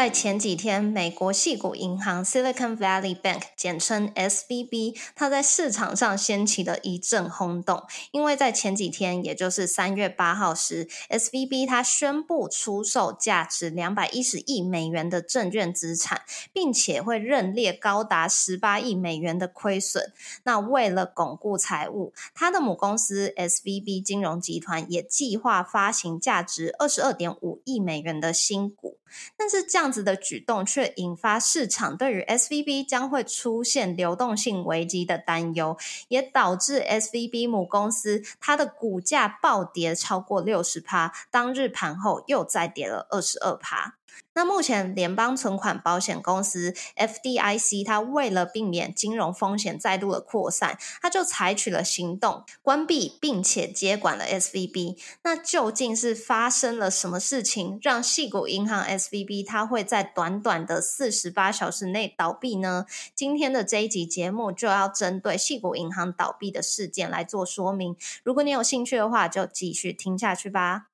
在前几天，美国系股银行 Silicon Valley Bank，简称 SVB，它在市场上掀起了一阵轰动。因为在前几天，也就是三月八号时，SVB 它宣布出售价值两百一十亿美元的证券资产，并且会认列高达十八亿美元的亏损。那为了巩固财务，它的母公司 SVB 金融集团也计划发行价值二十二点五亿美元的新股。但是这样子的举动却引发市场对于 S V B 将会出现流动性危机的担忧，也导致 S V B 母公司它的股价暴跌超过六十趴，当日盘后又再跌了二十二趴。那目前联邦存款保险公司 FDIC，它为了避免金融风险再度的扩散，它就采取了行动，关闭并且接管了 SVB。那究竟是发生了什么事情，让细谷银行 SVB 它会在短短的四十八小时内倒闭呢？今天的这一集节目就要针对细谷银行倒闭的事件来做说明。如果你有兴趣的话，就继续听下去吧。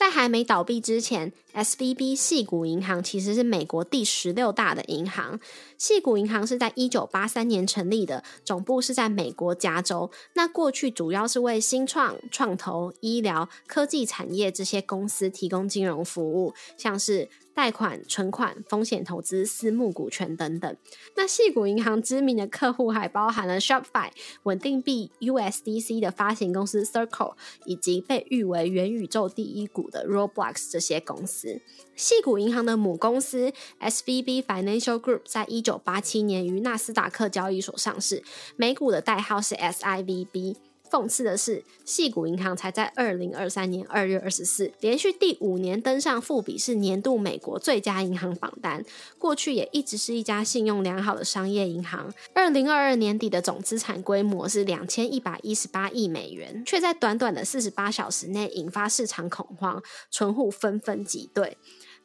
在还没倒闭之前，S V B 系股银行其实是美国第十六大的银行。系股银行是在一九八三年成立的，总部是在美国加州。那过去主要是为新创、创投、医疗、科技产业这些公司提供金融服务，像是。贷款、存款、风险投资、私募股权等等。那细谷银行知名的客户还包含了 Shopify、稳定币 USDC 的发行公司 Circle，以及被誉为元宇宙第一股的 Roblox 这些公司。细谷银行的母公司 SVB Financial Group 在一九八七年于纳斯达克交易所上市，美股的代号是 SIVB。讽刺的是，细谷银行才在二零二三年二月二十四，连续第五年登上富比士年度美国最佳银行榜单。过去也一直是一家信用良好的商业银行。二零二二年底的总资产规模是两千一百一十八亿美元，却在短短的四十八小时内引发市场恐慌，存户纷纷挤兑。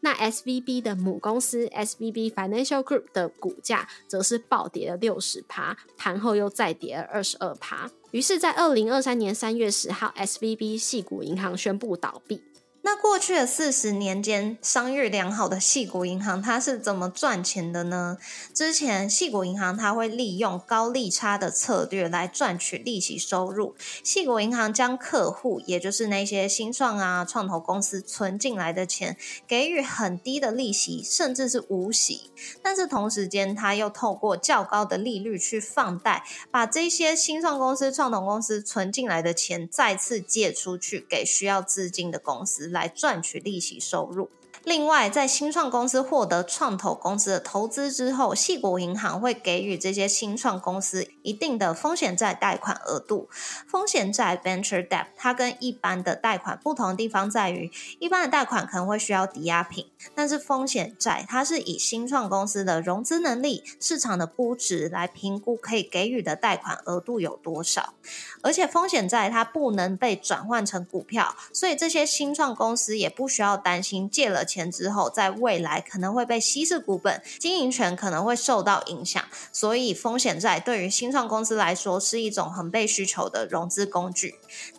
那 S V B 的母公司 S V B Financial Group 的股价则是暴跌了六十趴，盘后又再跌了二十二趴。于是，在二零二三年三月十号，S V B 系股银行宣布倒闭。那过去的四十年间，商誉良好的细谷银行，它是怎么赚钱的呢？之前细谷银行它会利用高利差的策略来赚取利息收入。细谷银行将客户，也就是那些新创啊、创投公司存进来的钱，给予很低的利息，甚至是无息。但是同时间，它又透过较高的利率去放贷，把这些新创公司、创投公司存进来的钱再次借出去给需要资金的公司。来赚取利息收入。另外，在新创公司获得创投公司的投资之后，系国银行会给予这些新创公司一定的风险债贷款额度。风险债 （venture debt） 它跟一般的贷款不同的地方在于，一般的贷款可能会需要抵押品，但是风险债它是以新创公司的融资能力、市场的估值来评估可以给予的贷款额度有多少。而且，风险债它不能被转换成股票，所以这些新创公司也不需要担心借了钱。钱之后，在未来可能会被稀释股本，经营权可能会受到影响，所以风险债对于新创公司来说是一种很被需求的融资工具。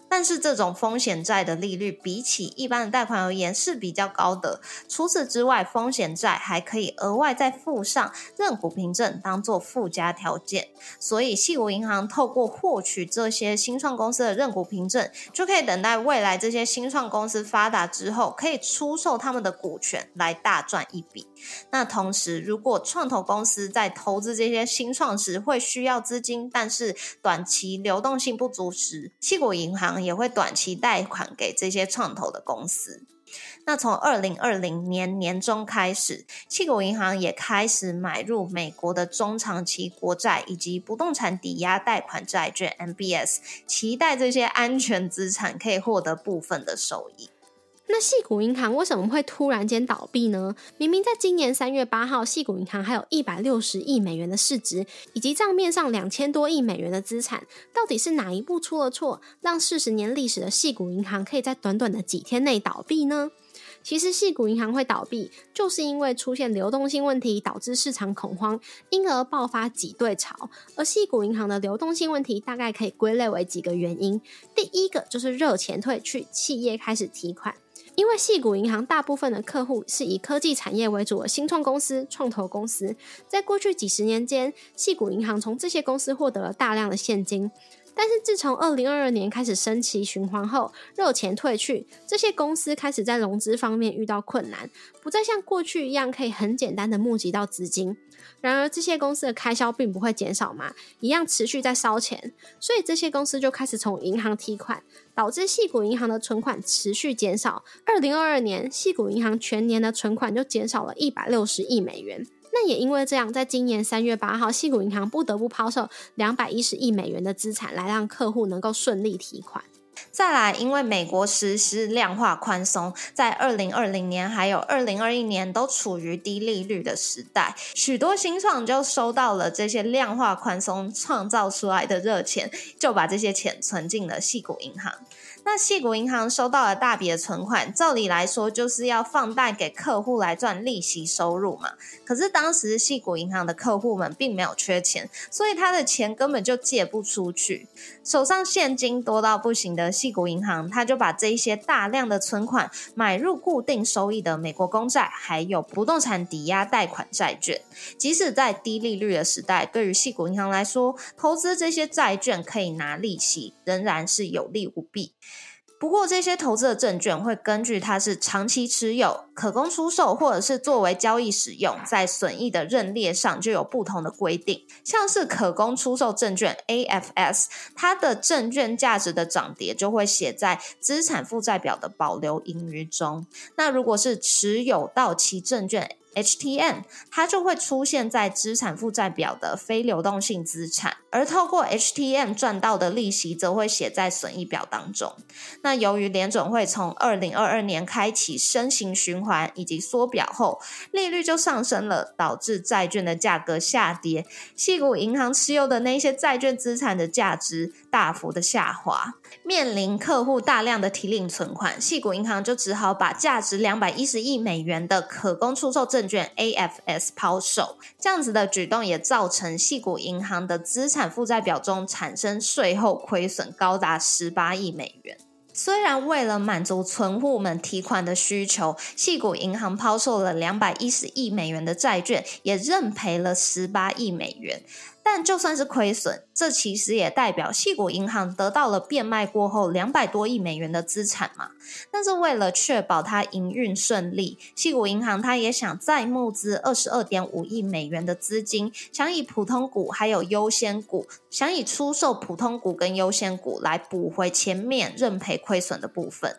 但是这种风险债的利率比起一般的贷款而言是比较高的。除此之外，风险债还可以额外再附上认股凭证当做附加条件。所以，细谷银行透过获取这些新创公司的认股凭证，就可以等待未来这些新创公司发达之后，可以出售他们的股权来大赚一笔。那同时，如果创投公司在投资这些新创时会需要资金，但是短期流动性不足时，细谷银行也会短期贷款给这些创投的公司。那从二零二零年年中开始，七国银行也开始买入美国的中长期国债以及不动产抵押贷款债券 （MBS），期待这些安全资产可以获得部分的收益。那细谷银行为什么会突然间倒闭呢？明明在今年三月八号，细谷银行还有一百六十亿美元的市值，以及账面上两千多亿美元的资产，到底是哪一步出了错，让四十年历史的细谷银行可以在短短的几天内倒闭呢？其实，细谷银行会倒闭，就是因为出现流动性问题，导致市场恐慌，因而爆发挤兑潮。而细谷银行的流动性问题，大概可以归类为几个原因。第一个就是热钱退去，企业开始提款。因为细谷银行大部分的客户是以科技产业为主的新创公司、创投公司，在过去几十年间，细谷银行从这些公司获得了大量的现金。但是自从二零二二年开始升旗循环后，热钱退去，这些公司开始在融资方面遇到困难，不再像过去一样可以很简单的募集到资金。然而，这些公司的开销并不会减少嘛，一样持续在烧钱，所以这些公司就开始从银行提款，导致细谷银行的存款持续减少。二零二二年，细谷银行全年的存款就减少了一百六十亿美元。那也因为这样，在今年三月八号，西谷银行不得不抛售两百一十亿美元的资产，来让客户能够顺利提款。再来，因为美国实施量化宽松，在二零二零年还有二零二一年都处于低利率的时代，许多新创就收到了这些量化宽松创造出来的热钱，就把这些钱存进了细股银行。那细股银行收到了大笔的存款，照理来说就是要放贷给客户来赚利息收入嘛。可是当时细股银行的客户们并没有缺钱，所以他的钱根本就借不出去，手上现金多到不行的细谷银行，他就把这一些大量的存款买入固定收益的美国公债，还有不动产抵押贷款债券。即使在低利率的时代，对于细股银行来说，投资这些债券可以拿利息，仍然是有利无弊。不过，这些投资的证券会根据它是长期持有、可供出售，或者是作为交易使用，在损益的认列上就有不同的规定。像是可供出售证券 （AFS），它的证券价值的涨跌就会写在资产负债表的保留盈余中。那如果是持有到期证券，HTM 它就会出现在资产负债表的非流动性资产，而透过 HTM 赚到的利息则会写在损益表当中。那由于联准会从二零二二年开启升息循环以及缩表后，利率就上升了，导致债券的价格下跌，细股银行持有的那些债券资产的价值大幅的下滑。面临客户大量的提领存款，细股银行就只好把价值两百一十亿美元的可供出售证券 AFS 抛售。这样子的举动也造成细股银行的资产负债表中产生税后亏损，高达十八亿美元。虽然为了满足存户们提款的需求，细股银行抛售了两百一十亿美元的债券，也认赔了十八亿美元。但就算是亏损，这其实也代表细谷银行得到了变卖过后两百多亿美元的资产嘛。但是为了确保它营运顺利，细谷银行它也想再募资二十二点五亿美元的资金，想以普通股还有优先股，想以出售普通股跟优先股来补回前面认赔亏损的部分。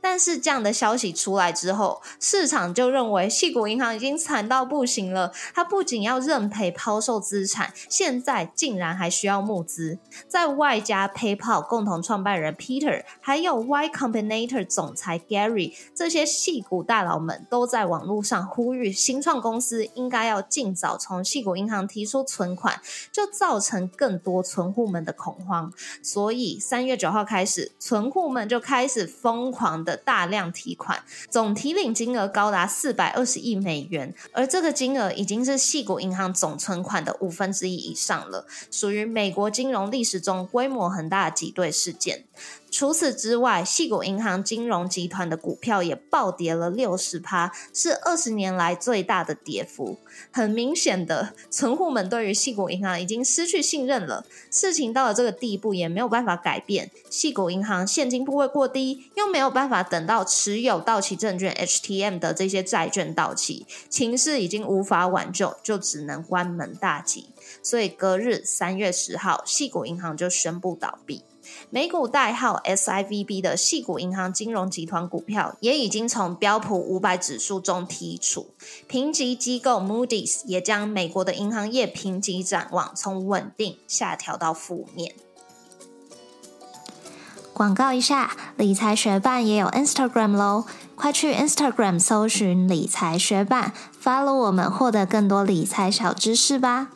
但是这样的消息出来之后，市场就认为细谷银行已经惨到不行了。它不仅要认赔抛售资产，现在竟然还需要募资。在外加 PayPal 共同创办人 Peter，还有 Y Combinator 总裁 Gary 这些细股大佬们，都在网络上呼吁新创公司应该要尽早从细谷银行提出存款，就造成更多存户们的恐慌。所以三月九号开始，存户们就开始疯狂。的大量提款，总提领金额高达四百二十亿美元，而这个金额已经是系股银行总存款的五分之一以上了，属于美国金融历史中规模很大的挤兑事件。除此之外，细谷银行金融集团的股票也暴跌了六十趴，是二十年来最大的跌幅。很明显的，存户们对于细谷银行已经失去信任了。事情到了这个地步，也没有办法改变。细谷银行现金部位过低，又没有办法等到持有到期证券 HTM 的这些债券到期，情势已经无法挽救，就只能关门大吉。所以隔日三月十号，细谷银行就宣布倒闭。美股代号 SIVB 的系股银行金融集团股票也已经从标普五百指数中剔除。评级机构 Moody's 也将美国的银行业评级展望从稳定下调到负面。广告一下，理财学办也有 Instagram 喽，快去 Instagram 搜寻理财学办，follow 我们，获得更多理财小知识吧。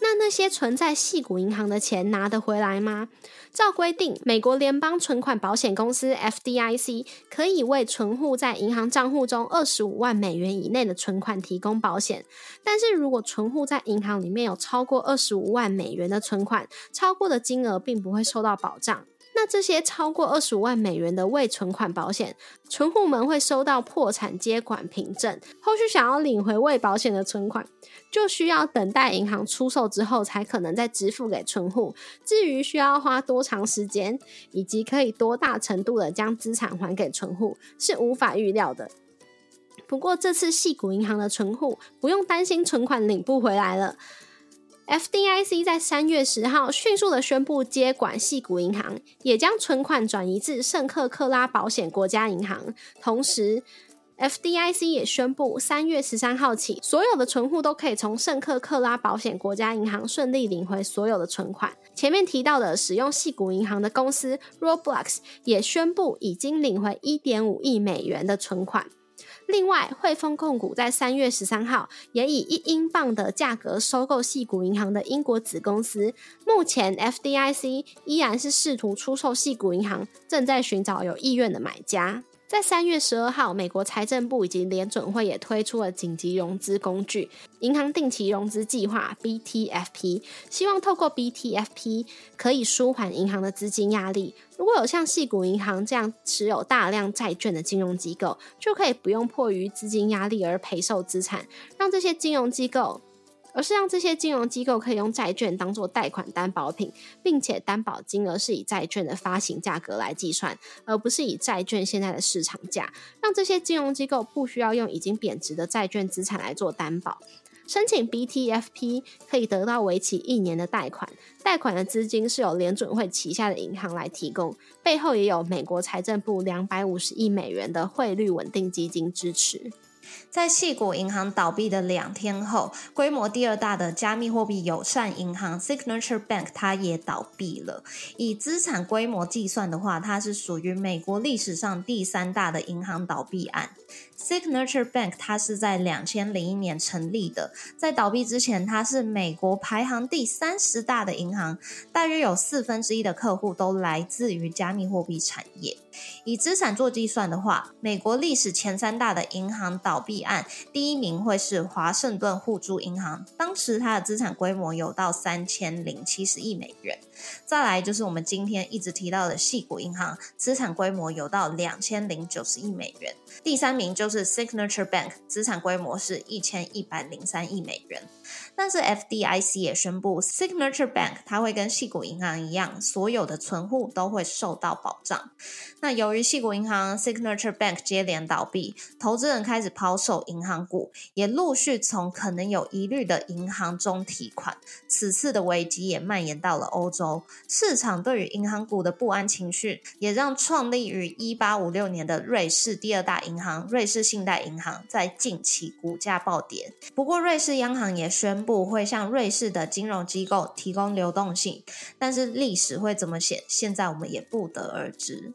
那那些存在细谷银行的钱拿得回来吗？照规定，美国联邦存款保险公司 FDIC 可以为存户在银行账户中二十五万美元以内的存款提供保险。但是如果存户在银行里面有超过二十五万美元的存款，超过的金额并不会受到保障。那这些超过二十五万美元的未存款保险，存户们会收到破产接管凭证。后续想要领回未保险的存款，就需要等待银行出售之后，才可能再支付给存户。至于需要花多长时间，以及可以多大程度的将资产还给存户，是无法预料的。不过这次细谷银行的存户不用担心存款领不回来了。FDIC 在三月十号迅速的宣布接管细谷银行，也将存款转移至圣克克拉保险国家银行。同时，FDIC 也宣布，三月十三号起，所有的存户都可以从圣克克拉保险国家银行顺利领回所有的存款。前面提到的使用细谷银行的公司 Roblox 也宣布已经领回一点五亿美元的存款。另外，汇丰控股在三月十三号也以一英镑的价格收购细谷银行的英国子公司。目前，FDIC 依然是试图出售细谷银行，正在寻找有意愿的买家。在三月十二号，美国财政部以及联准会也推出了紧急融资工具——银行定期融资计划 （BTFP），希望透过 BTFP 可以舒缓银行的资金压力。如果有像细谷银行这样持有大量债券的金融机构，就可以不用迫于资金压力而赔售资产，让这些金融机构。而是让这些金融机构可以用债券当做贷款担保品，并且担保金额是以债券的发行价格来计算，而不是以债券现在的市场价。让这些金融机构不需要用已经贬值的债券资产来做担保。申请 BTFP 可以得到为期一年的贷款，贷款的资金是由联准会旗下的银行来提供，背后也有美国财政部两百五十亿美元的汇率稳定基金支持。在细谷银行倒闭的两天后，规模第二大的加密货币友善银行 Signature Bank 它也倒闭了。以资产规模计算的话，它是属于美国历史上第三大的银行倒闭案。Signature Bank 它是在两千零一年成立的，在倒闭之前，它是美国排行第三十大的银行，大约有四分之一的客户都来自于加密货币产业。以资产做计算的话，美国历史前三大的银行倒闭案，第一名会是华盛顿互助银行，当时它的资产规模有到三千零七十亿美元。再来就是我们今天一直提到的细谷银行，资产规模有到两千零九十亿美元。第三名就是 Signature Bank，资产规模是一千一百零三亿美元。但是 FDIC 也宣布，Signature Bank 它会跟系谷银行一样，所有的存户都会受到保障。那由于系谷银行、Signature Bank 接连倒闭，投资人开始抛售银行股，也陆续从可能有疑虑的银行中提款。此次的危机也蔓延到了欧洲，市场对于银行股的不安情绪，也让创立于一八五六年的瑞士第二大银行瑞士信贷银行在近期股价暴跌。不过，瑞士央行也宣布不会向瑞士的金融机构提供流动性，但是历史会怎么写，现在我们也不得而知。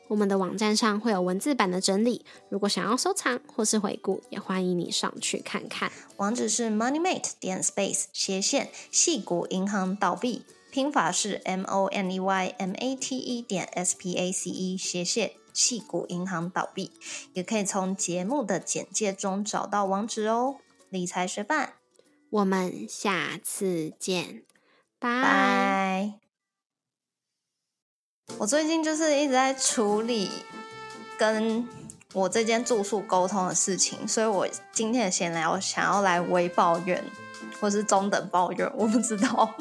我们的网站上会有文字版的整理，如果想要收藏或是回顾，也欢迎你上去看看。网址是 moneymate 点 space 斜线细谷银行倒闭，拼法是 m o n e y m a t e 点 s p a c e 斜线细谷银行倒闭，也可以从节目的简介中找到网址哦。理财学伴，我们下次见，拜。我最近就是一直在处理跟我这间住宿沟通的事情，所以我今天的闲聊想要来微抱怨，或是中等抱怨，我不知道。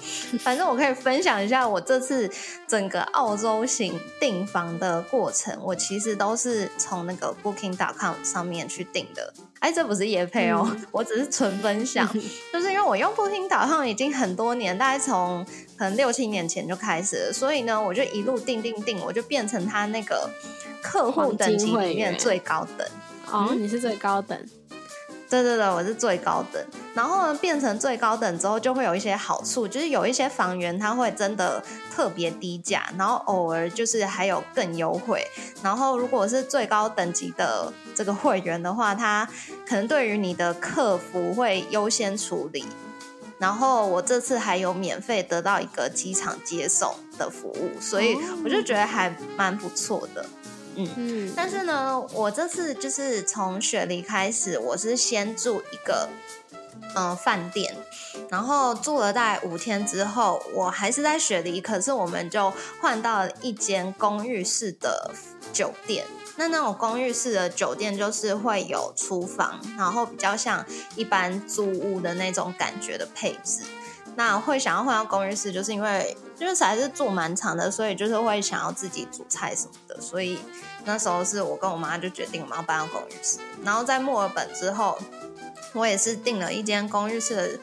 反正我可以分享一下我这次整个澳洲行订房的过程。我其实都是从那个 Booking.com 上面去订的。哎，这不是夜配哦，我只是纯分享，就是因为我。我用步听导航已经很多年，大概从可能六七年前就开始了，所以呢，我就一路订订订，我就变成他那个客户等级里面最高等。哦，你是最高等。对对对，我是最高等。然后呢，变成最高等之后，就会有一些好处，就是有一些房源它会真的特别低价，然后偶尔就是还有更优惠。然后如果是最高等级的这个会员的话，他可能对于你的客服会优先处理。然后我这次还有免费得到一个机场接送的服务，所以我就觉得还蛮不错的。嗯，但是呢，我这次就是从雪梨开始，我是先住一个嗯饭店，然后住了大概五天之后，我还是在雪梨，可是我们就换到了一间公寓式的酒店。那那种公寓式的酒店就是会有厨房，然后比较像一般租屋的那种感觉的配置。那会想要换到公寓室，就是因为就是还是住蛮长的，所以就是会想要自己煮菜什么的。所以那时候是我跟我妈就决定我们要搬到公寓室。然后在墨尔本之后，我也是订了一间公寓式的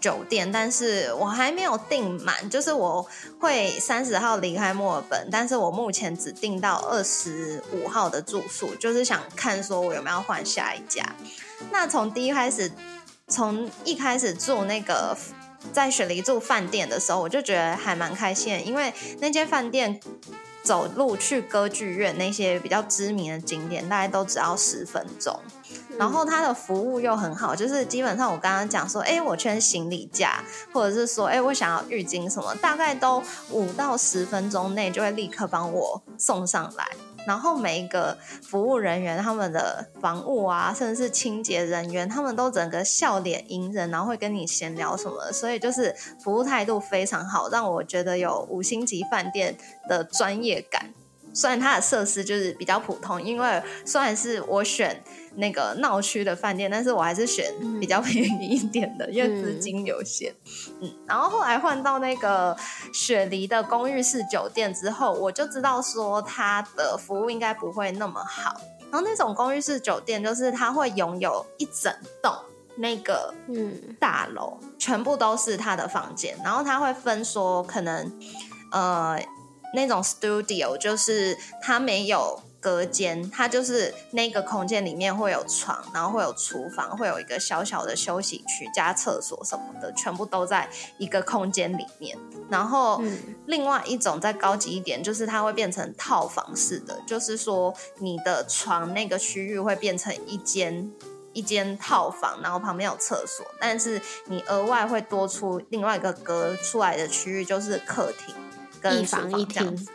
酒店，但是我还没有订满，就是我会三十号离开墨尔本，但是我目前只订到二十五号的住宿，就是想看说我有没有换下一家。那从第一开始，从一开始住那个。在雪梨住饭店的时候，我就觉得还蛮开心，因为那间饭店走路去歌剧院那些比较知名的景点，大概都只要十分钟。然后它的服务又很好，就是基本上我刚刚讲说，哎，我缺行李架，或者是说，哎，我想要浴巾什么，大概都五到十分钟内就会立刻帮我送上来。然后每一个服务人员，他们的房务啊，甚至是清洁人员，他们都整个笑脸迎人，然后会跟你闲聊什么，所以就是服务态度非常好，让我觉得有五星级饭店的专业感。虽然它的设施就是比较普通，因为虽然是我选。那个闹区的饭店，但是我还是选比较便宜一点的，因为资金有限。嗯，然后后来换到那个雪梨的公寓式酒店之后，我就知道说它的服务应该不会那么好。然后那种公寓式酒店，就是它会拥有一整栋那个嗯大楼，全部都是他的房间，然后他会分说可能呃那种 studio，就是它没有。隔间，它就是那个空间里面会有床，然后会有厨房，会有一个小小的休息区加厕所什么的，全部都在一个空间里面。然后另外一种再高级一点，就是它会变成套房式的，就是说你的床那个区域会变成一间一间套房，然后旁边有厕所，但是你额外会多出另外一个隔出来的区域，就是客厅跟厨房这样子。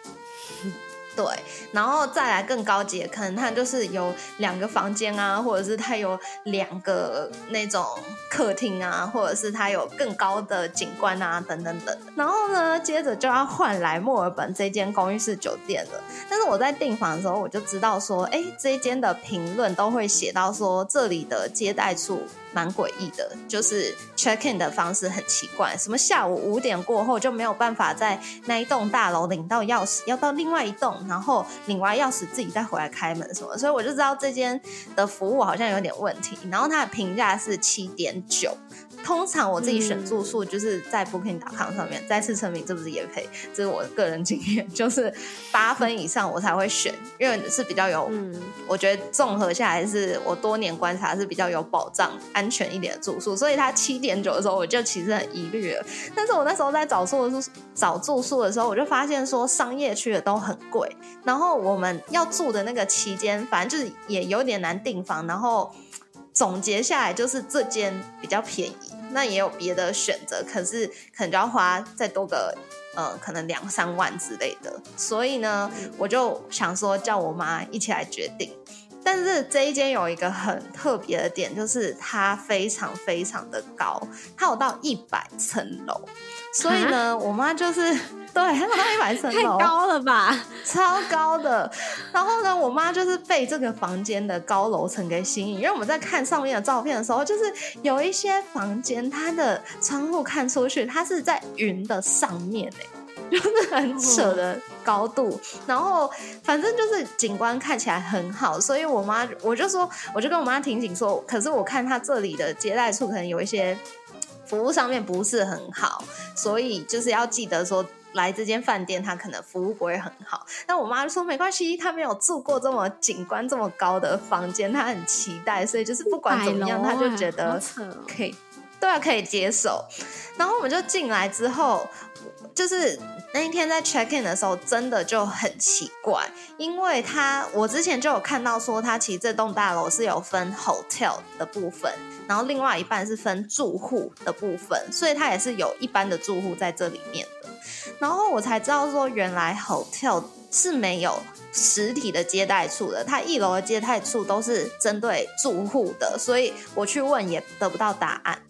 对，然后再来更高级，可能它就是有两个房间啊，或者是它有两个那种客厅啊，或者是它有更高的景观啊，等等等。然后呢，接着就要换来墨尔本这间公寓式酒店了。但是我在订房的时候，我就知道说，哎，这间的评论都会写到说，这里的接待处。蛮诡异的，就是 check in 的方式很奇怪，什么下午五点过后就没有办法在那一栋大楼领到钥匙，要到另外一栋，然后领完钥匙自己再回来开门什么，所以我就知道这间的服务好像有点问题。然后它的评价是七点九。通常我自己选住宿就是在 Booking.com 上面，再次声明这不是也配，这是我个人经验，就是八分以上我才会选，因为是比较有，嗯我觉得综合下来是我多年观察是比较有保障、安全一点的住宿，所以它七点九的时候我就其实很疑虑了。但是我那时候在找宿的时候，找住宿的时候，我就发现说商业区的都很贵，然后我们要住的那个期间，反正就是也有点难订房，然后。总结下来就是这间比较便宜，那也有别的选择，可是可能就要花再多个，呃，可能两三万之类的。所以呢，我就想说叫我妈一起来决定。但是这一间有一个很特别的点，就是它非常非常的高，它有到一百层楼。所以呢，我妈就是。对，它一百层楼，太高了吧，超高的。然后呢，我妈就是被这个房间的高楼层给吸引，因为我们在看上面的照片的时候，就是有一些房间，它的窗户看出去，它是在云的上面哎，就是很扯的高度。然后反正就是景观看起来很好，所以我妈我就说，我就跟我妈提醒说，可是我看她这里的接待处可能有一些。服务上面不是很好，所以就是要记得说。来这间饭店，他可能服务不会很好。但我妈就说没关系，她没有住过这么景观这么高的房间，她很期待，所以就是不管怎么样，她就觉得可以，对啊，可以接受。然后我们就进来之后，就是那一天在 check in 的时候，真的就很奇怪，因为他我之前就有看到说，他其实这栋大楼是有分 hotel 的部分，然后另外一半是分住户的部分，所以他也是有一般的住户在这里面。然后我才知道说，原来 hotel 是没有实体的接待处的，它一楼的接待处都是针对住户的，所以我去问也得不到答案。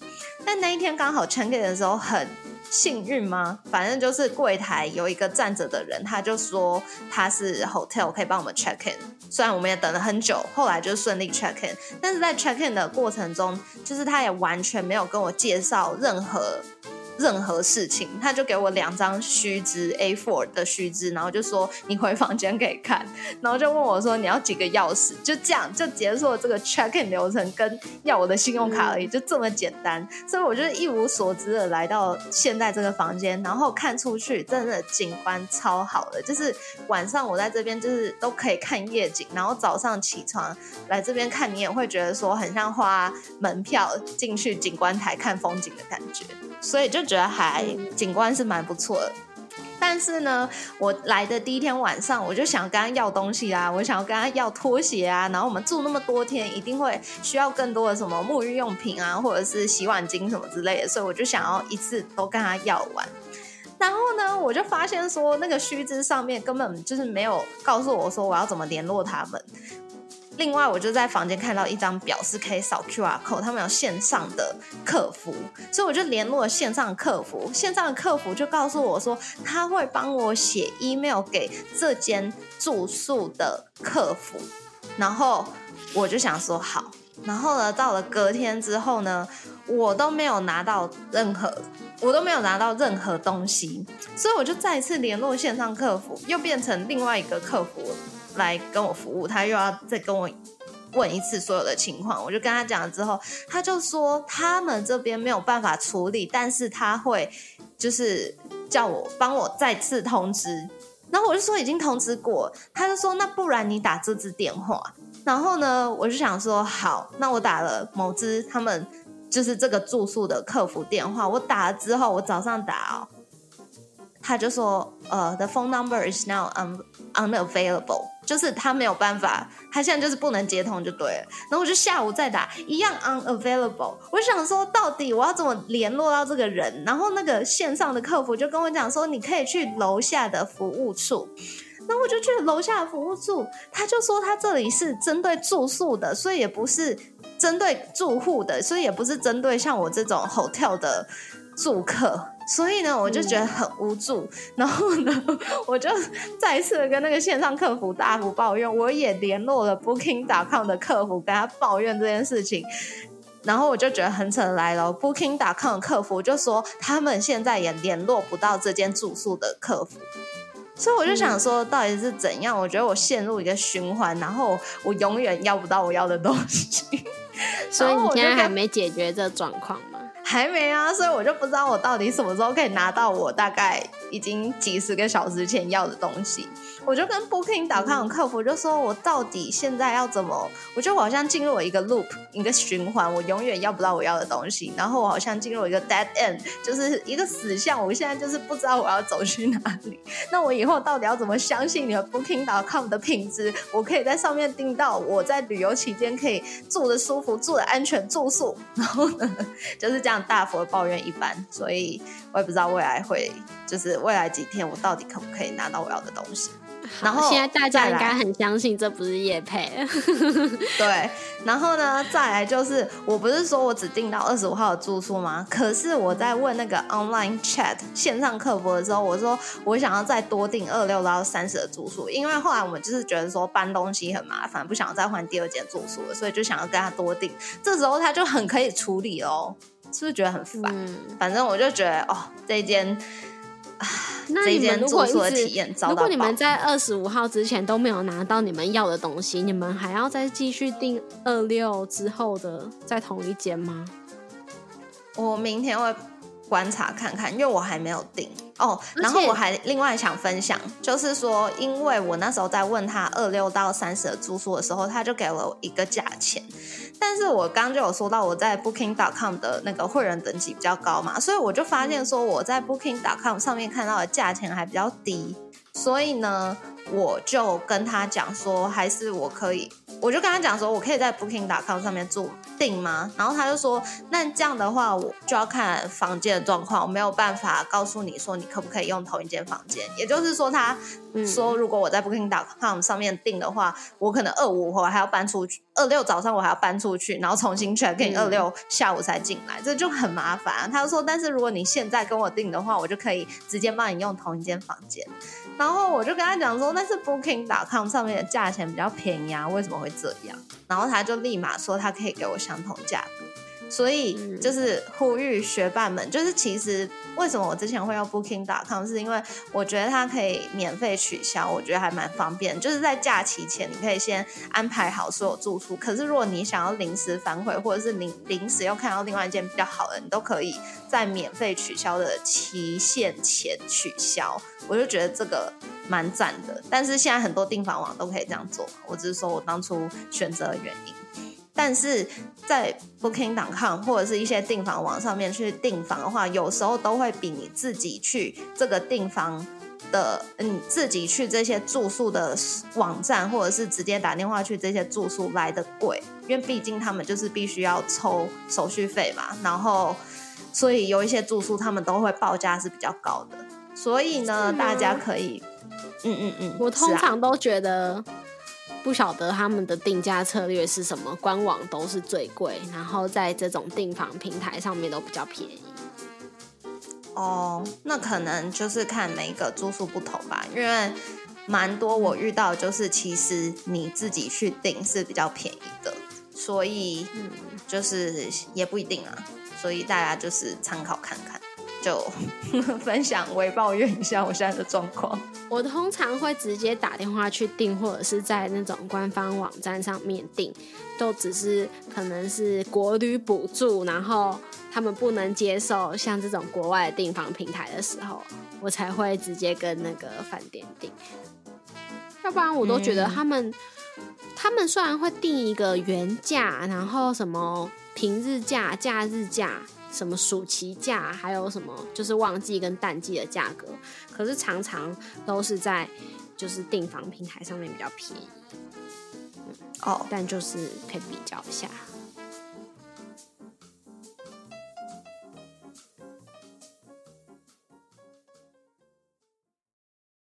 但那一天刚好 check in 的时候很幸运吗？反正就是柜台有一个站着的人，他就说他是 hotel 可以帮我们 check in。虽然我们也等了很久，后来就顺利 check in，但是在 check in 的过程中，就是他也完全没有跟我介绍任何。任何事情，他就给我两张须知 A4 的须知，然后就说你回房间可以看，然后就问我说你要几个钥匙，就这样就结束了这个 check in 流程，跟要我的信用卡而已，就这么简单。所以我就一无所知的来到现在这个房间，然后看出去真的景观超好的，就是晚上我在这边就是都可以看夜景，然后早上起床来这边看，你也会觉得说很像花门票进去景观台看风景的感觉，所以就。觉得还景观是蛮不错的，但是呢，我来的第一天晚上，我就想跟他要东西啊，我想要跟他要拖鞋啊，然后我们住那么多天，一定会需要更多的什么沐浴用品啊，或者是洗碗巾什么之类的，所以我就想要一次都跟他要完。然后呢，我就发现说，那个须知上面根本就是没有告诉我说我要怎么联络他们。另外，我就在房间看到一张表，是可以扫 QR code，他们有线上的客服，所以我就联络了线上客服。线上的客服就告诉我说，他会帮我写 email 给这间住宿的客服。然后我就想说好，然后呢，到了隔天之后呢，我都没有拿到任何，我都没有拿到任何东西，所以我就再一次联络线上客服，又变成另外一个客服。来跟我服务，他又要再跟我问一次所有的情况，我就跟他讲了之后，他就说他们这边没有办法处理，但是他会就是叫我帮我再次通知，然后我就说已经通知过，他就说那不然你打这支电话，然后呢，我就想说好，那我打了某支他们就是这个住宿的客服电话，我打了之后，我早上打哦，他就说呃，the phone number is now un unavailable。就是他没有办法，他现在就是不能接通就对了。然后我就下午再打，一样 unavailable。我想说，到底我要怎么联络到这个人？然后那个线上的客服就跟我讲说，你可以去楼下的服务处。那我就去楼下服务处，他就说他这里是针对住宿的，所以也不是针对住户的，所以也不是针对像我这种 hotel 的住客。所以呢，我就觉得很无助，然后呢，我就再一次跟那个线上客服大幅抱怨，我也联络了 Booking.com 的客服，跟他抱怨这件事情，然后我就觉得很扯来了，Booking.com 的客服就说他们现在也联络不到这间住宿的客服，所以我就想说，到底是怎样？我觉得我陷入一个循环，然后我永远要不到我要的东西，所以你现在还没解决这状况吗？还没啊，所以我就不知道我到底什么时候可以拿到我大概已经几十个小时前要的东西。我就跟 Booking.com 客服，就说我到底现在要怎么？我觉得我好像进入了一个 loop，一个循环，我永远要不到我要的东西。然后我好像进入一个 dead end，就是一个死巷。我现在就是不知道我要走去哪里。那我以后到底要怎么相信你的 Booking.com 的品质？我可以在上面订到我在旅游期间可以住的舒服、住的安全、住宿。然后呢，就是这样大幅的抱怨一番。所以我也不知道未来会，就是未来几天我到底可不可以拿到我要的东西。然后现在大家应该很相信这不是叶配，对。然后呢，再来就是，我不是说我只订到二十五号的住宿吗？可是我在问那个 online chat 线上客服的时候，我说我想要再多订二六到三十的住宿，因为后来我们就是觉得说搬东西很麻烦，不想再换第二间住宿了，所以就想要跟他多订。这时候他就很可以处理哦，是不是觉得很烦？反正我就觉得哦，这间。那你们如果一直，如果你们在二十五号之前都没有拿到你们要的东西，你们还要再继续订二六之后的在同一间吗？我明天会观察看看，因为我还没有订哦。然后我还另外想分享，就是说，因为我那时候在问他二六到三十的住宿的时候，他就给了我一个价钱。但是我刚就有说到我在 Booking.com 的那个会员等级比较高嘛，所以我就发现说我在 Booking.com 上面看到的价钱还比较低，所以呢，我就跟他讲说，还是我可以，我就跟他讲说，我可以在 Booking.com 上面住定吗？然后他就说，那这样的话，我就要看房间的状况，我没有办法告诉你说你可不可以用同一间房间。也就是说，他说如果我在 Booking.com 上面订的话，我可能二五我还要搬出去，二六早上我还要搬出去，然后重新 check in，嗯二六下午才进来，这就很麻烦、啊。他就说，但是如果你现在跟我订的话，我就可以直接帮你用同一间房间。然后我就跟他讲说，但是 Booking.com 上面的价钱比较便宜啊，为什么会这样？然后他就立马说他可以给我相同价格。所以嗯就是呼吁学伴们，就是其实为什么我之前会用 Booking.com，是因为我觉得它可以免费取消，我觉得还蛮方便。就是在假期前，你可以先安排好所有住宿。可是如果你想要临时反悔，或者是临临时又看到另外一间比较好的，你都可以在免费取消的期限前取消。我就觉得这个蛮赞的。但是现在很多订房网都可以这样做，我只是说我当初选择的原因。但是在 Booking.com 或者是一些订房网上面去订房的话，有时候都会比你自己去这个订房的，你自己去这些住宿的网站，或者是直接打电话去这些住宿来的贵，因为毕竟他们就是必须要抽手续费嘛，然后所以有一些住宿他们都会报价是比较高的，所以呢，大家可以，嗯嗯嗯，我通常都觉得不晓得他们的定价策略是什么，官网都是最贵，然后在这种订房平台上面都比较便宜。哦，那可能就是看每一个住宿不同吧，因为蛮多我遇到就是其实你自己去订是比较便宜的，所以嗯，就是也不一定啊，所以大家就是参考看看，就 分享我也抱怨一下我现在的状况。我通常会直接打电话去订，或者是在那种官方网站上面订，都只是可能是国旅补助，然后他们不能接受像这种国外的订房平台的时候，我才会直接跟那个饭店订。要不然我都觉得嗯他们、他们虽然会定一个原价，然后什么平日价、假日价。什么暑期假，还有什么就是旺季跟淡季的价格，可是常常都是在就是订房平台上面比较便宜，哦，但就是可以比较一下。